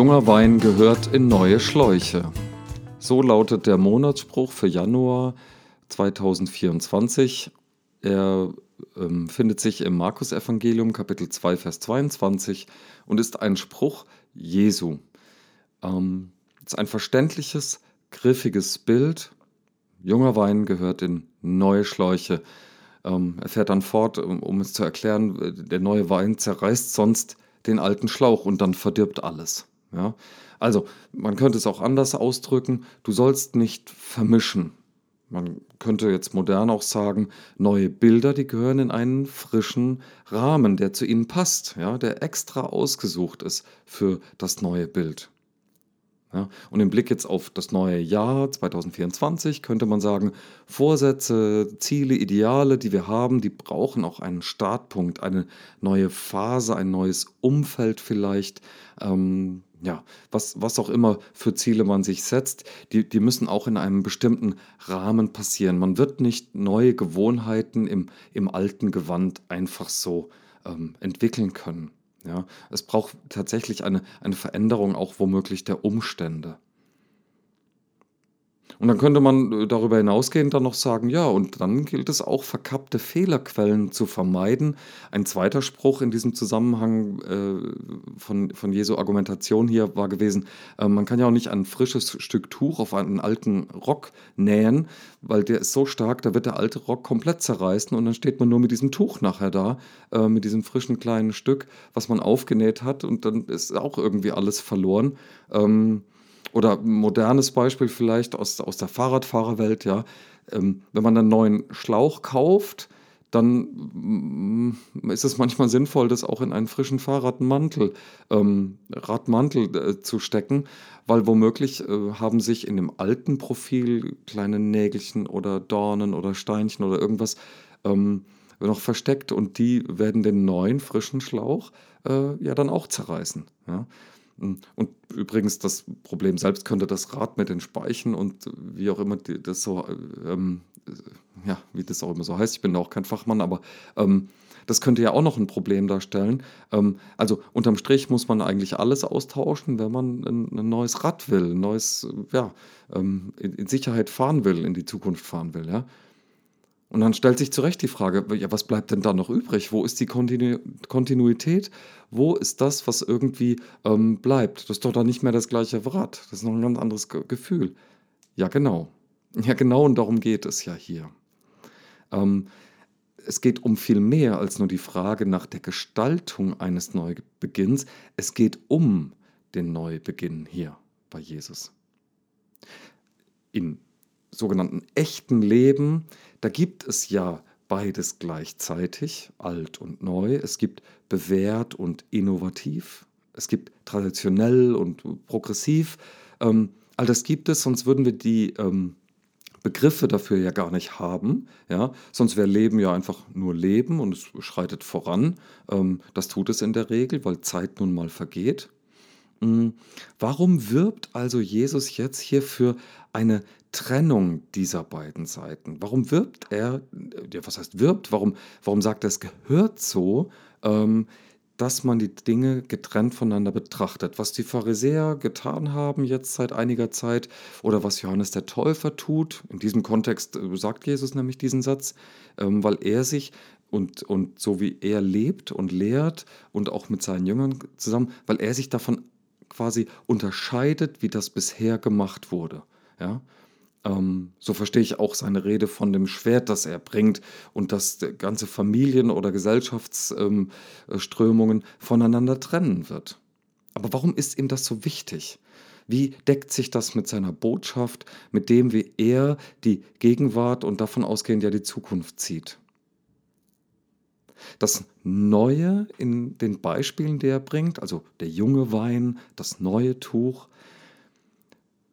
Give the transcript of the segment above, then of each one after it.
Junger Wein gehört in neue Schläuche. So lautet der Monatsspruch für Januar 2024. Er ähm, findet sich im Markus-Evangelium, Kapitel 2, Vers 22 und ist ein Spruch Jesu. Ähm, ist ein verständliches, griffiges Bild. Junger Wein gehört in neue Schläuche. Ähm, er fährt dann fort, um, um es zu erklären, der neue Wein zerreißt sonst den alten Schlauch und dann verdirbt alles. Ja? Also, man könnte es auch anders ausdrücken, du sollst nicht vermischen. Man könnte jetzt modern auch sagen, neue Bilder, die gehören in einen frischen Rahmen, der zu ihnen passt, ja, der extra ausgesucht ist für das neue Bild. Ja, und im Blick jetzt auf das neue Jahr 2024 könnte man sagen, Vorsätze, Ziele, Ideale, die wir haben, die brauchen auch einen Startpunkt, eine neue Phase, ein neues Umfeld vielleicht. Ähm, ja, was, was auch immer für Ziele man sich setzt, die, die müssen auch in einem bestimmten Rahmen passieren. Man wird nicht neue Gewohnheiten im, im alten Gewand einfach so ähm, entwickeln können. Ja, es braucht tatsächlich eine, eine Veränderung auch womöglich der Umstände. Und dann könnte man äh, darüber hinausgehend dann noch sagen, ja, und dann gilt es auch, verkappte Fehlerquellen zu vermeiden. Ein zweiter Spruch in diesem Zusammenhang äh, von, von Jesu Argumentation hier war gewesen, äh, man kann ja auch nicht ein frisches Stück Tuch auf einen alten Rock nähen, weil der ist so stark, da wird der alte Rock komplett zerreißen und dann steht man nur mit diesem Tuch nachher da, äh, mit diesem frischen kleinen Stück, was man aufgenäht hat und dann ist auch irgendwie alles verloren. Ähm, oder ein modernes Beispiel vielleicht aus, aus der Fahrradfahrerwelt, ja. Ähm, wenn man einen neuen Schlauch kauft, dann mm, ist es manchmal sinnvoll, das auch in einen frischen Fahrradmantel, ähm, Radmantel äh, zu stecken, weil womöglich äh, haben sich in dem alten Profil kleine Nägelchen oder Dornen oder Steinchen oder irgendwas ähm, noch versteckt und die werden den neuen frischen Schlauch äh, ja dann auch zerreißen. Ja? Und übrigens, das Problem selbst könnte das Rad mit den Speichen und wie auch immer das so, ähm, ja, wie das auch immer so heißt, ich bin auch kein Fachmann, aber ähm, das könnte ja auch noch ein Problem darstellen. Ähm, also unterm Strich muss man eigentlich alles austauschen, wenn man ein, ein neues Rad will, ein neues, ja, ähm, in, in Sicherheit fahren will, in die Zukunft fahren will, ja. Und dann stellt sich zu Recht die Frage, ja, was bleibt denn da noch übrig? Wo ist die Kontinu Kontinuität? Wo ist das, was irgendwie ähm, bleibt? Das ist doch dann nicht mehr das gleiche Rad. Das ist noch ein ganz anderes Ge Gefühl. Ja, genau. Ja, genau, und darum geht es ja hier. Ähm, es geht um viel mehr als nur die Frage nach der Gestaltung eines Neubeginns. Es geht um den Neubeginn hier bei Jesus. Im sogenannten echten Leben da gibt es ja beides gleichzeitig, alt und neu. Es gibt bewährt und innovativ. Es gibt traditionell und progressiv. Ähm, all das gibt es, sonst würden wir die ähm, Begriffe dafür ja gar nicht haben. Ja? Sonst wäre Leben ja einfach nur Leben und es schreitet voran. Ähm, das tut es in der Regel, weil Zeit nun mal vergeht. Warum wirbt also Jesus jetzt hier für eine Trennung dieser beiden Seiten? Warum wirbt er, ja, was heißt wirbt, warum, warum sagt er, es gehört so, ähm, dass man die Dinge getrennt voneinander betrachtet? Was die Pharisäer getan haben jetzt seit einiger Zeit oder was Johannes der Täufer tut, in diesem Kontext äh, sagt Jesus nämlich diesen Satz, ähm, weil er sich und, und so wie er lebt und lehrt und auch mit seinen Jüngern zusammen, weil er sich davon quasi unterscheidet, wie das bisher gemacht wurde. Ja? Ähm, so verstehe ich auch seine Rede von dem Schwert, das er bringt und dass ganze Familien- oder Gesellschaftsströmungen ähm, voneinander trennen wird. Aber warum ist ihm das so wichtig? Wie deckt sich das mit seiner Botschaft, mit dem, wie er die Gegenwart und davon ausgehend ja die Zukunft sieht? Das Neue in den Beispielen, die er bringt, also der junge Wein, das neue Tuch,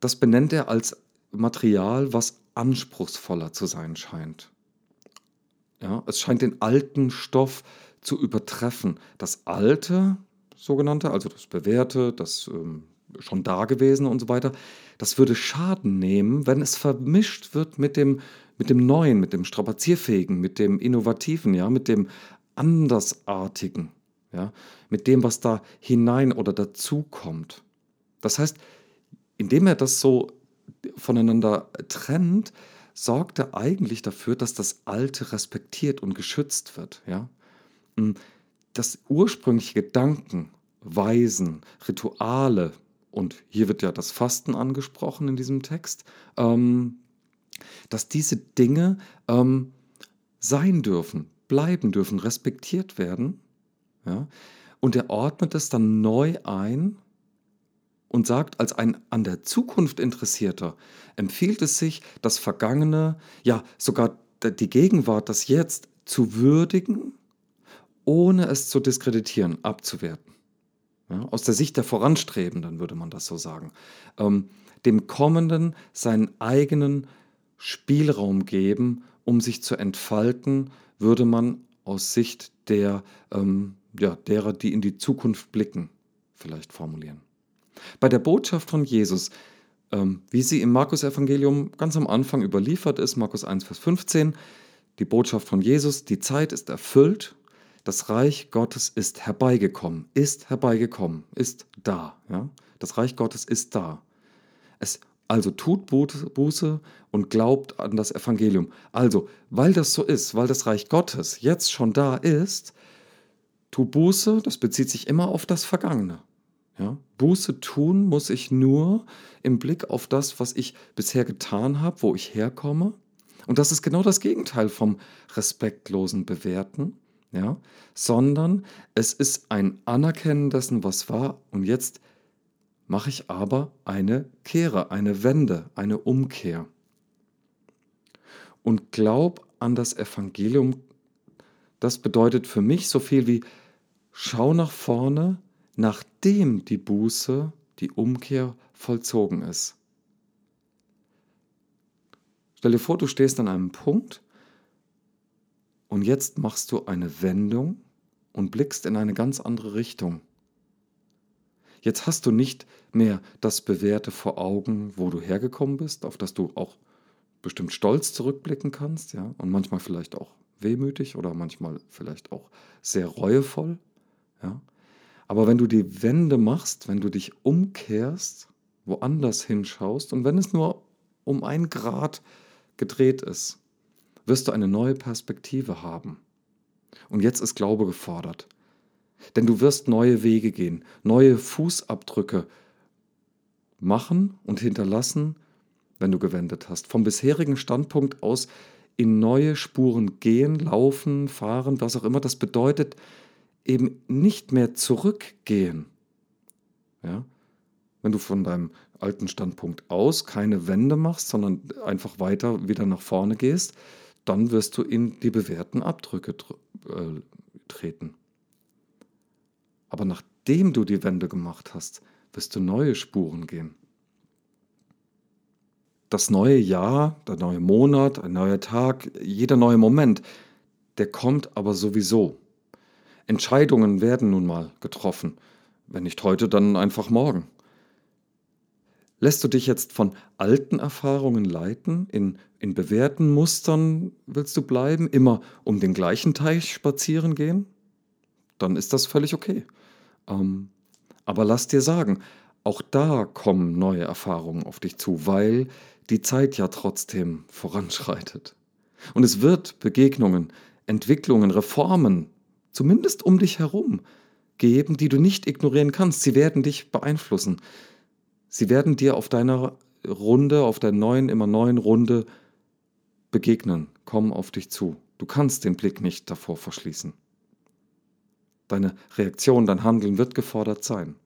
das benennt er als Material, was anspruchsvoller zu sein scheint. Ja, es scheint den alten Stoff zu übertreffen. Das alte, sogenannte, also das bewährte, das ähm, schon dagewesene und so weiter, das würde Schaden nehmen, wenn es vermischt wird mit dem, mit dem Neuen, mit dem Strapazierfähigen, mit dem Innovativen, ja, mit dem Andersartigen, ja, mit dem, was da hinein oder dazu kommt. Das heißt, indem er das so voneinander trennt, sorgt er eigentlich dafür, dass das Alte respektiert und geschützt wird. Ja? Hm, das ursprüngliche Gedanken, Weisen, Rituale, und hier wird ja das Fasten angesprochen in diesem Text, ähm, dass diese Dinge ähm, sein dürfen, bleiben dürfen, respektiert werden. Ja? Und er ordnet es dann neu ein und sagt, als ein an der Zukunft Interessierter empfiehlt es sich, das Vergangene, ja sogar die Gegenwart, das Jetzt zu würdigen, ohne es zu diskreditieren, abzuwerten. Ja, aus der Sicht der Voranstrebenden würde man das so sagen. Ähm, dem Kommenden seinen eigenen Spielraum geben, um sich zu entfalten, würde man aus Sicht der, ähm, ja, derer, die in die Zukunft blicken, vielleicht formulieren. Bei der Botschaft von Jesus, ähm, wie sie im Markus-Evangelium ganz am Anfang überliefert ist, Markus 1, Vers 15, die Botschaft von Jesus, die Zeit ist erfüllt, das Reich Gottes ist herbeigekommen, ist herbeigekommen, ist da. Ja? Das Reich Gottes ist da. Es also tut Buße und glaubt an das Evangelium. Also, weil das so ist, weil das Reich Gottes jetzt schon da ist, tu Buße, das bezieht sich immer auf das Vergangene. Ja? Buße tun muss ich nur im Blick auf das, was ich bisher getan habe, wo ich herkomme. Und das ist genau das Gegenteil vom respektlosen Bewerten, ja? sondern es ist ein Anerkennen dessen, was war und jetzt mache ich aber eine Kehre, eine Wende, eine Umkehr. Und glaub an das Evangelium, das bedeutet für mich so viel wie schau nach vorne, nachdem die Buße, die Umkehr vollzogen ist. Stell dir vor, du stehst an einem Punkt und jetzt machst du eine Wendung und blickst in eine ganz andere Richtung. Jetzt hast du nicht mehr das Bewährte vor Augen, wo du hergekommen bist, auf das du auch bestimmt stolz zurückblicken kannst, ja, und manchmal vielleicht auch wehmütig oder manchmal vielleicht auch sehr reuevoll, ja. Aber wenn du die Wende machst, wenn du dich umkehrst, woanders hinschaust und wenn es nur um ein Grad gedreht ist, wirst du eine neue Perspektive haben. Und jetzt ist Glaube gefordert. Denn du wirst neue Wege gehen, neue Fußabdrücke machen und hinterlassen, wenn du gewendet hast. Vom bisherigen Standpunkt aus in neue Spuren gehen, laufen, fahren, was auch immer. Das bedeutet eben nicht mehr zurückgehen. Ja? Wenn du von deinem alten Standpunkt aus keine Wende machst, sondern einfach weiter wieder nach vorne gehst, dann wirst du in die bewährten Abdrücke äh, treten. Aber nachdem du die Wende gemacht hast, wirst du neue Spuren gehen. Das neue Jahr, der neue Monat, ein neuer Tag, jeder neue Moment, der kommt aber sowieso. Entscheidungen werden nun mal getroffen. Wenn nicht heute, dann einfach morgen. Lässt du dich jetzt von alten Erfahrungen leiten, in, in bewährten Mustern willst du bleiben, immer um den gleichen Teich spazieren gehen? Dann ist das völlig okay. Ähm, aber lass dir sagen, auch da kommen neue Erfahrungen auf dich zu, weil die Zeit ja trotzdem voranschreitet. Und es wird Begegnungen, Entwicklungen, Reformen, zumindest um dich herum, geben, die du nicht ignorieren kannst. Sie werden dich beeinflussen. Sie werden dir auf deiner Runde, auf der neuen, immer neuen Runde begegnen, kommen auf dich zu. Du kannst den Blick nicht davor verschließen. Deine Reaktion, dein Handeln wird gefordert sein.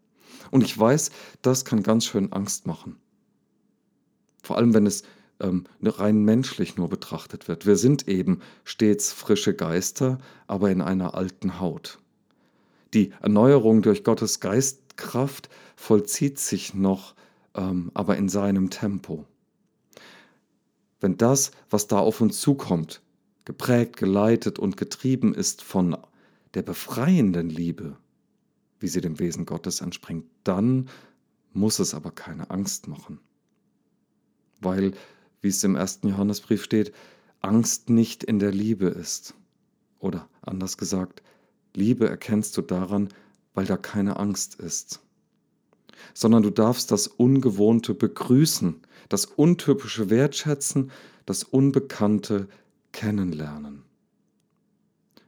Und ich weiß, das kann ganz schön Angst machen. Vor allem, wenn es ähm, rein menschlich nur betrachtet wird. Wir sind eben stets frische Geister, aber in einer alten Haut. Die Erneuerung durch Gottes Geistkraft vollzieht sich noch, ähm, aber in seinem Tempo. Wenn das, was da auf uns zukommt, geprägt, geleitet und getrieben ist von der befreienden Liebe, wie sie dem Wesen Gottes entspringt, dann muss es aber keine Angst machen. Weil, wie es im ersten Johannesbrief steht, Angst nicht in der Liebe ist. Oder anders gesagt, Liebe erkennst du daran, weil da keine Angst ist. sondern du darfst das Ungewohnte begrüßen, das Untypische wertschätzen, das Unbekannte kennenlernen.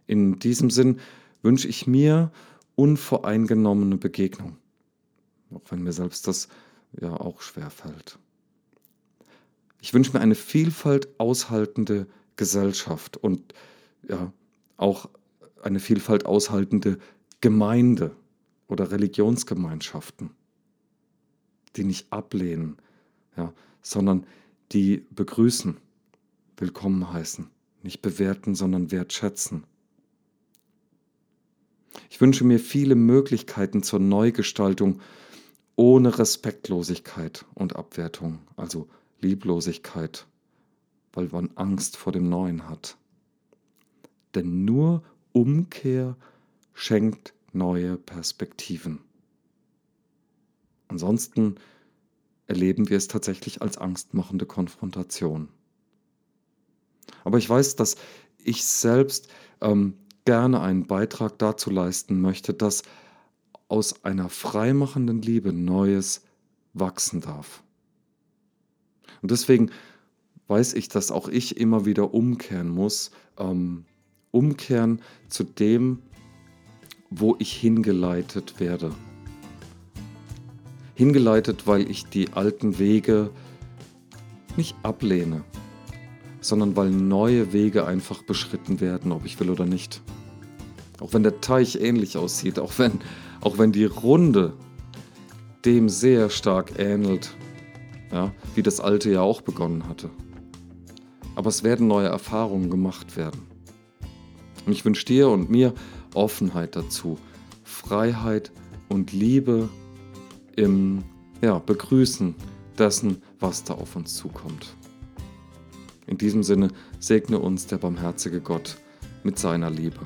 In diesem Sinn wünsche ich mir unvoreingenommene Begegnung, auch wenn mir selbst das ja auch schwer fällt. Ich wünsche mir eine Vielfalt aushaltende Gesellschaft und ja, auch eine Vielfalt aushaltende Gemeinde oder Religionsgemeinschaften, die nicht ablehnen, ja, sondern die begrüßen, willkommen heißen, nicht bewerten, sondern wertschätzen. Ich wünsche mir viele Möglichkeiten zur Neugestaltung ohne Respektlosigkeit und Abwertung, also Lieblosigkeit, weil man Angst vor dem Neuen hat. Denn nur Umkehr schenkt neue Perspektiven. Ansonsten erleben wir es tatsächlich als angstmachende Konfrontation. Aber ich weiß, dass ich selbst ähm, gerne einen Beitrag dazu leisten möchte, dass aus einer freimachenden Liebe Neues wachsen darf. Und deswegen weiß ich, dass auch ich immer wieder umkehren muss, ähm, umkehren zu dem, wo ich hingeleitet werde. Hingeleitet, weil ich die alten Wege nicht ablehne, sondern weil neue Wege einfach beschritten werden, ob ich will oder nicht. Auch wenn der Teich ähnlich aussieht, auch wenn, auch wenn die Runde dem sehr stark ähnelt, ja, wie das alte ja auch begonnen hatte. Aber es werden neue Erfahrungen gemacht werden. Und ich wünsche dir und mir Offenheit dazu, Freiheit und Liebe im ja, Begrüßen dessen, was da auf uns zukommt. In diesem Sinne segne uns der barmherzige Gott mit seiner Liebe.